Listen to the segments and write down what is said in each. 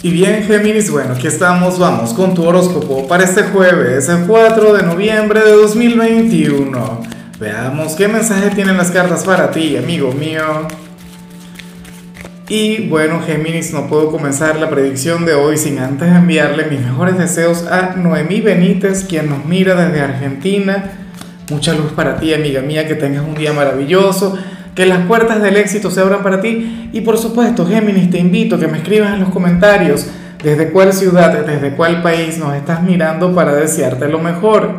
Y bien, Géminis, bueno, aquí estamos, vamos con tu horóscopo para este jueves, el 4 de noviembre de 2021. Veamos qué mensaje tienen las cartas para ti, amigo mío. Y bueno, Géminis, no puedo comenzar la predicción de hoy sin antes enviarle mis mejores deseos a Noemí Benítez, quien nos mira desde Argentina. Mucha luz para ti, amiga mía, que tengas un día maravilloso que las puertas del éxito se abran para ti. Y por supuesto, Géminis, te invito a que me escribas en los comentarios desde cuál ciudad, desde cuál país nos estás mirando para desearte lo mejor.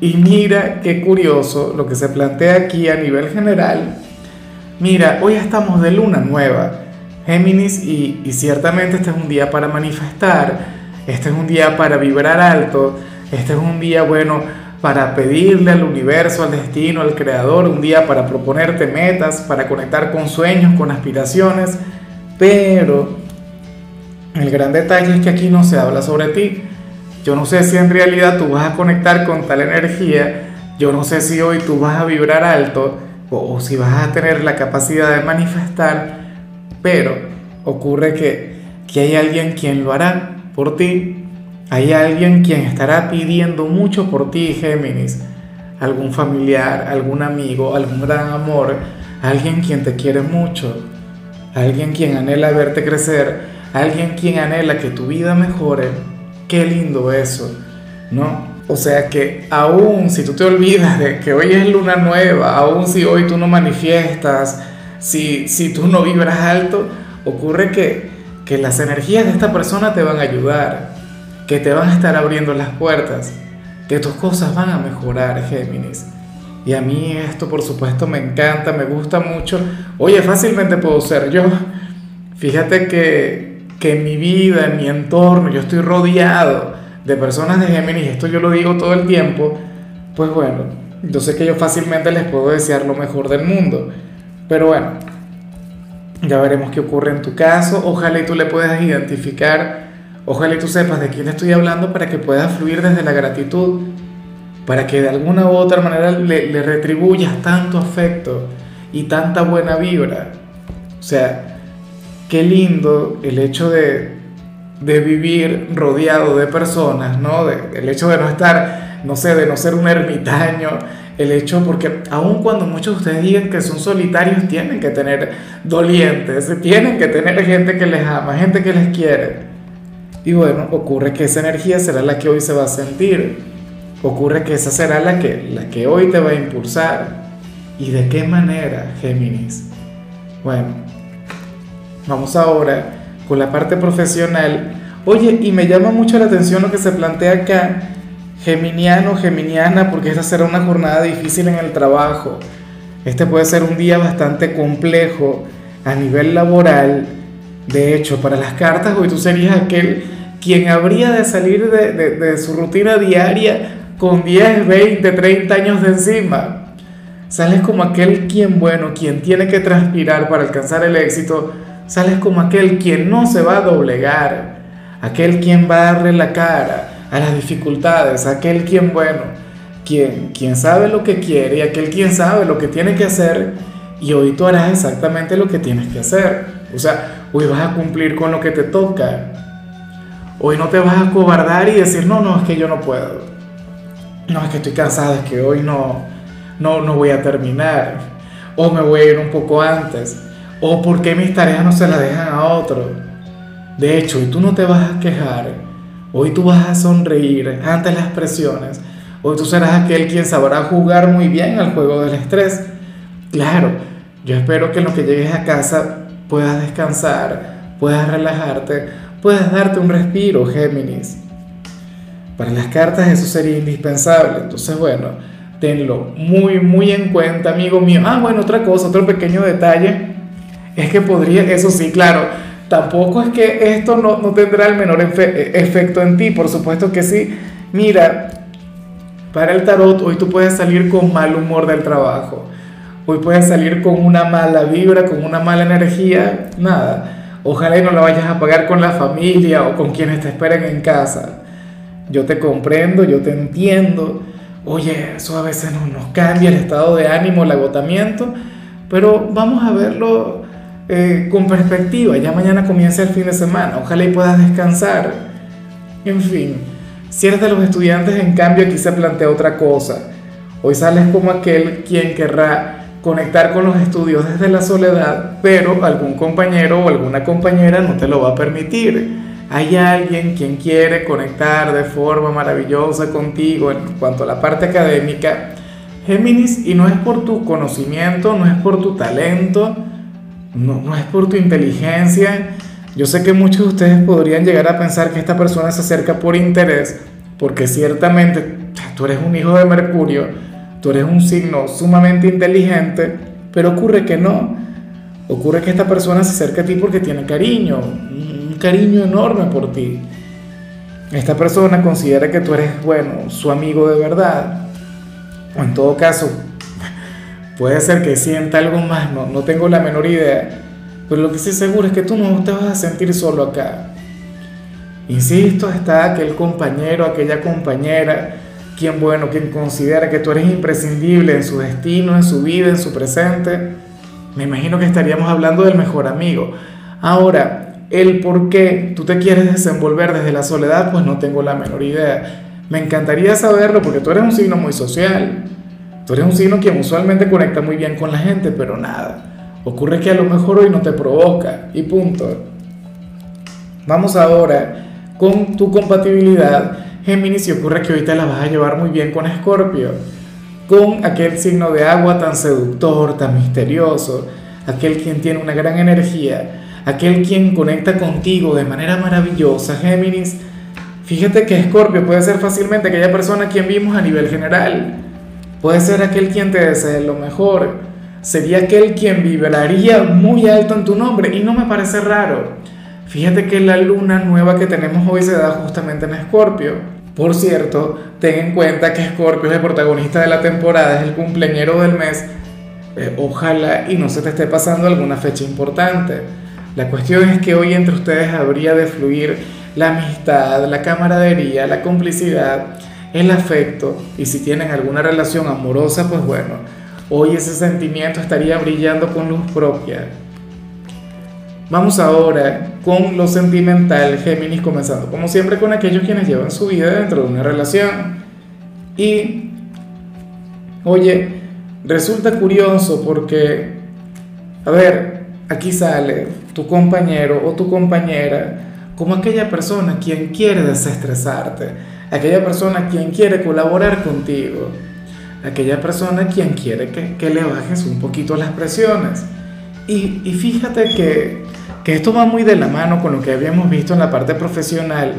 Y mira qué curioso lo que se plantea aquí a nivel general. Mira, hoy estamos de luna nueva, Géminis, y, y ciertamente este es un día para manifestar, este es un día para vibrar alto, este es un día, bueno, para pedirle al universo, al destino, al creador, un día para proponerte metas, para conectar con sueños, con aspiraciones, pero el gran detalle es que aquí no se habla sobre ti. Yo no sé si en realidad tú vas a conectar con tal energía, yo no sé si hoy tú vas a vibrar alto o, si vas a tener la capacidad de manifestar, pero ocurre que, que hay alguien quien lo hará por ti hay alguien quien estará pidiendo mucho por ti, Géminis. Algún familiar, algún amigo, algún gran amor, alguien quien te quiere mucho, alguien quien anhela verte crecer, alguien quien anhela que tu vida mejore. Qué lindo eso, ¿no? O sea que aún si tú te olvidas de que hoy es luna nueva, aún si hoy tú no manifiestas, si, si tú no vibras alto, ocurre que, que las energías de esta persona te van a ayudar que te van a estar abriendo las puertas, que tus cosas van a mejorar, Géminis. Y a mí esto, por supuesto, me encanta, me gusta mucho. Oye, fácilmente puedo ser yo. Fíjate que, que en mi vida, en mi entorno, yo estoy rodeado de personas de Géminis, esto yo lo digo todo el tiempo, pues bueno, yo sé que yo fácilmente les puedo desear lo mejor del mundo. Pero bueno, ya veremos qué ocurre en tu caso. Ojalá y tú le puedas identificar Ojalá y tú sepas de quién estoy hablando para que puedas fluir desde la gratitud, para que de alguna u otra manera le, retribuyas tanto afecto y tanta buena vibra. O sea, qué lindo el hecho de, de vivir rodeado de personas, ¿no? el hecho de no estar, no sé, de no ser un ermitaño, el hecho, porque aun cuando muchos de ustedes digan que son solitarios, tienen que tener dolientes, tienen que tener gente que les ama, gente que les quiere. Y bueno, ocurre que esa energía será la que hoy se va a sentir. Ocurre que esa será la que, la que hoy te va a impulsar. ¿Y de qué manera, Géminis? Bueno, vamos ahora con la parte profesional. Oye, y me llama mucho la atención lo que se plantea acá, geminiano, geminiana, porque esta será una jornada difícil en el trabajo. Este puede ser un día bastante complejo a nivel laboral. De hecho, para las cartas, hoy tú serías aquel quien habría de salir de, su rutina diaria con 10, 20, 30 años de encima. Sales como aquel quien bueno, quien tiene que transpirar para alcanzar el éxito. Sales como aquel quien no se va a doblegar. Aquel quien va a darle la cara a las dificultades. Aquel quien bueno, quien, quien sabe lo que quiere y aquel quien sabe lo que tiene que hacer. Y hoy tú harás exactamente lo que tienes que hacer. O sea, hoy vas a cumplir con lo que te toca. Hoy no te vas a cobardar y decir, no, no, es que yo no puedo. No, es que estoy cansado, es que hoy no, no, no voy a terminar. O me voy a ir un poco antes. O porque mis tareas no se las dejan a otro. De hecho, hoy tú no te vas a quejar. Hoy tú vas a sonreír ante las presiones. Hoy tú serás aquel quien sabrá jugar muy bien al juego del estrés. Claro, yo espero que en lo que llegues a casa puedas descansar, puedas relajarte, puedas darte un respiro, Géminis. Para las cartas eso sería indispensable. Entonces, bueno, tenlo muy, muy en cuenta, amigo mío. Ah, bueno, otra cosa, otro pequeño detalle. Es que podría, eso sí, claro, tampoco es que esto no, no tendrá el menor efecto en ti, por supuesto que sí. Mira, para el tarot hoy tú puedes salir con mal humor del trabajo. Hoy puedes salir con una mala vibra, con una mala energía, nada Ojalá y no la vayas a pagar con la familia o con quienes te esperen en casa. Yo te comprendo, yo te entiendo. Oye, eso a veces nos, nos cambia el estado de ánimo, el agotamiento, pero vamos a verlo eh, con perspectiva, ya mañana comienza el fin de semana, ojalá y puedas descansar. En fin, si eres de los estudiantes, en cambio, aquí se plantea otra cosa. Hoy sales como aquel quien querrá conectar con los estudios desde la soledad, pero algún compañero o alguna compañera no te lo va a permitir. Hay alguien quien quiere conectar de forma maravillosa contigo en cuanto a la parte académica, Géminis, y no es por tu conocimiento, no es por tu talento, no, no es por tu inteligencia. Yo sé que muchos de ustedes podrían llegar a pensar que esta persona se acerca por interés, porque ciertamente tú eres un hijo de Mercurio, tú eres un signo sumamente inteligente, pero ocurre que no. Ocurre que esta persona se acerca a ti porque tiene cariño, un cariño enorme por ti. Esta persona considera que tú eres, bueno, su amigo de verdad. O en todo caso, puede ser que sienta algo más, no, no tengo la menor idea. Pero lo que sí seguro es que tú no te vas a sentir solo acá. Insisto, está aquel compañero, aquella compañera, quien bueno, quien considera que tú eres imprescindible en su destino, en su vida, en su presente. Me imagino que estaríamos hablando del mejor amigo. Ahora, el por qué tú te quieres desenvolver desde la soledad, pues no tengo la menor idea. Me encantaría saberlo porque tú eres un signo muy social. Tú eres un signo que usualmente conecta muy bien con la gente, pero nada. Ocurre que a lo mejor hoy no te provoca y punto. Vamos ahora con tu compatibilidad, Géminis, y ocurre que te la vas a llevar muy bien con Escorpio, con aquel signo de agua tan seductor, tan misterioso, aquel quien tiene una gran energía, aquel quien conecta contigo de manera maravillosa, Géminis. Fíjate que Escorpio puede ser fácilmente aquella persona quien vimos a nivel general, puede ser aquel quien te desee lo mejor, sería aquel quien vibraría muy alto en tu nombre y no me parece raro. Fíjate que la luna nueva que tenemos hoy se da justamente en Escorpio. Por cierto, ten en cuenta que Escorpio es el protagonista de la temporada, es el cumpleañero del mes. Eh, ojalá y no se te esté pasando alguna fecha importante. La cuestión es que hoy entre ustedes habría de fluir la amistad, la camaradería, la complicidad, el afecto. Y si tienen alguna relación amorosa, pues bueno, hoy ese sentimiento estaría brillando con luz propia. Vamos ahora con lo sentimental, Géminis, comenzando como siempre con aquellos quienes llevan su vida dentro de una relación. Y, oye, resulta curioso porque, a ver, aquí sale tu compañero o tu compañera como aquella persona quien quiere desestresarte, aquella persona quien quiere colaborar contigo, aquella persona quien quiere que, que le bajes un poquito las presiones. Y, y fíjate que que esto va muy de la mano con lo que habíamos visto en la parte profesional.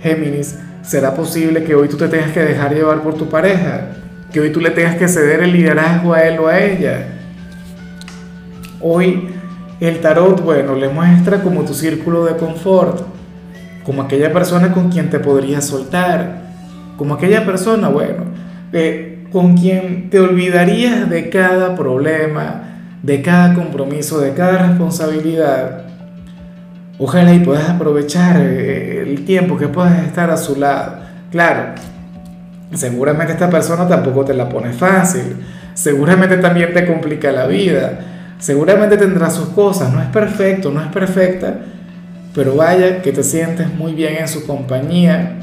Géminis, ¿será posible que hoy tú te tengas que dejar llevar por tu pareja? Que hoy tú le tengas que ceder el liderazgo a él o a ella. Hoy el tarot, bueno, le muestra como tu círculo de confort, como aquella persona con quien te podrías soltar, como aquella persona, bueno, eh, con quien te olvidarías de cada problema, de cada compromiso, de cada responsabilidad Ojalá y puedas aprovechar eh, el tiempo que puedas estar a su lado. Claro, seguramente esta persona tampoco te la pone fácil. Seguramente también te complica la vida. Seguramente tendrá sus cosas. No es perfecto, no es perfecta. Pero vaya que te sientes muy bien en su compañía.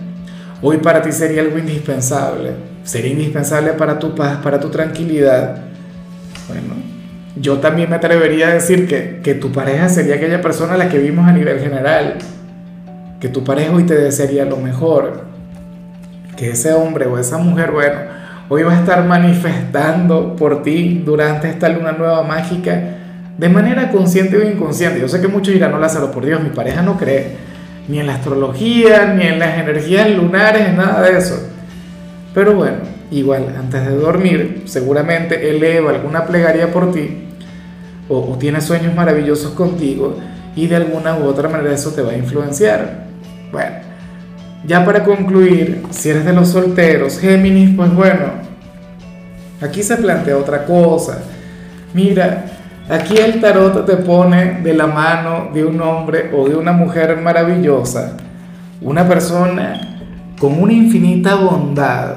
Hoy para ti sería algo indispensable. Sería indispensable para tu paz, para tu tranquilidad. Bueno, yo también me atrevería a decir que, que, tu pareja sería aquella persona a la que vimos a nivel general, que tu pareja hoy te desearía lo mejor, que ese hombre o esa mujer, bueno, hoy va a estar manifestando por ti durante esta luna nueva mágica de manera consciente o inconsciente. Yo sé que muchos dirán, no Lázaro, por Dios, mi pareja no cree ni en la astrología, ni en las energías lunares, nada de eso. Pero bueno, igual, antes de dormir, seguramente eleva alguna plegaria por ti o, tiene sueños maravillosos contigo y de alguna u otra manera eso te va a influenciar. Bueno, ya para concluir, si eres de los solteros, Géminis, pues bueno, aquí se plantea otra cosa. Mira, aquí el tarot te pone de la mano de un hombre o de una mujer maravillosa, una persona con una infinita bondad,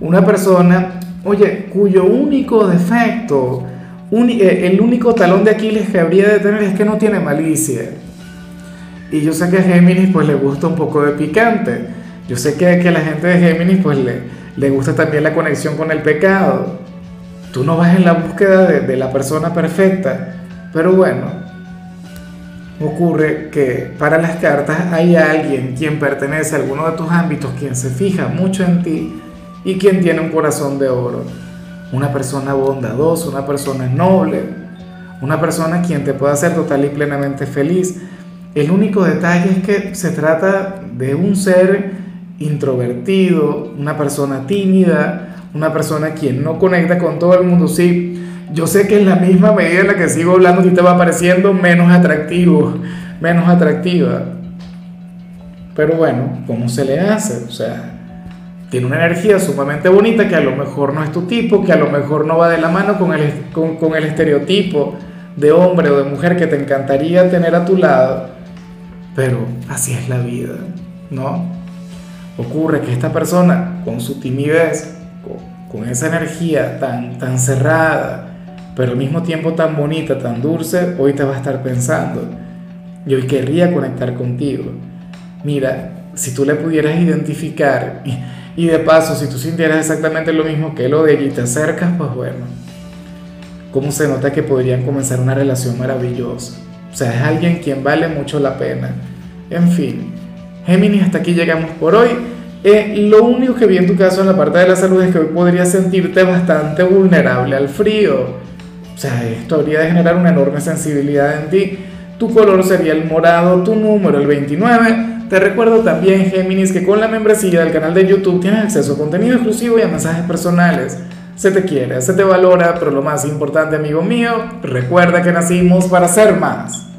una persona, oye, cuyo único defecto, eh, el único talón de Aquiles que habría de tener es que no tiene malicia. Y yo sé que a Géminis pues le gusta un poco de picante. Yo sé que, que a la gente de Géminis pues le, le gusta también la conexión con el pecado. Tú no vas en la búsqueda de, de la persona perfecta. Pero bueno, ocurre que para las cartas hay alguien quien pertenece a alguno de tus ámbitos, quien se fija mucho en ti y quien tiene un corazón de oro. Una persona bondadosa, una persona noble, una persona quien te puede hacer total y plenamente feliz. El único detalle es que se trata de un ser introvertido, una persona tímida, una persona quien no conecta con todo el mundo. Sí, yo sé que en la misma medida en la que sigo hablando, ti te va pareciendo menos atractivo, menos atractiva. Pero bueno, ¿cómo se le hace? O sea, tiene una energía sumamente bonita que a lo mejor no es tu tipo, que a lo mejor no va de la mano con el, con, con el estereotipo de hombre o de mujer que te encantaría tener a tu lado, pero así es la vida, ¿no? Ocurre que esta persona, con su timidez, con, con esa energía tan, tan cerrada, pero al mismo tiempo tan bonita, tan dulce, hoy te va a estar pensando, y hoy querría conectar contigo. Mira, si tú le pudieras identificar y de paso, si tú sintieras exactamente lo mismo que lo de allí te acercas, pues bueno, ¿cómo se nota que podrían comenzar una relación maravillosa? O sea, es alguien quien vale mucho la pena. En fin, Géminis, hasta aquí llegamos por hoy. Eh, lo único que vi en tu caso en la parte de la salud es que hoy podrías sentirte bastante vulnerable al frío. Sea, esto habría de generar una enorme sensibilidad en ti. Tu color sería el morado, tu número el 29 te recuerdo también, Géminis, que con la membresía del canal de YouTube tienes acceso a contenido exclusivo y a mensajes personales. Se te quiere, se te valora, pero lo más importante, amigo mío, recuerda que nacimos para ser más.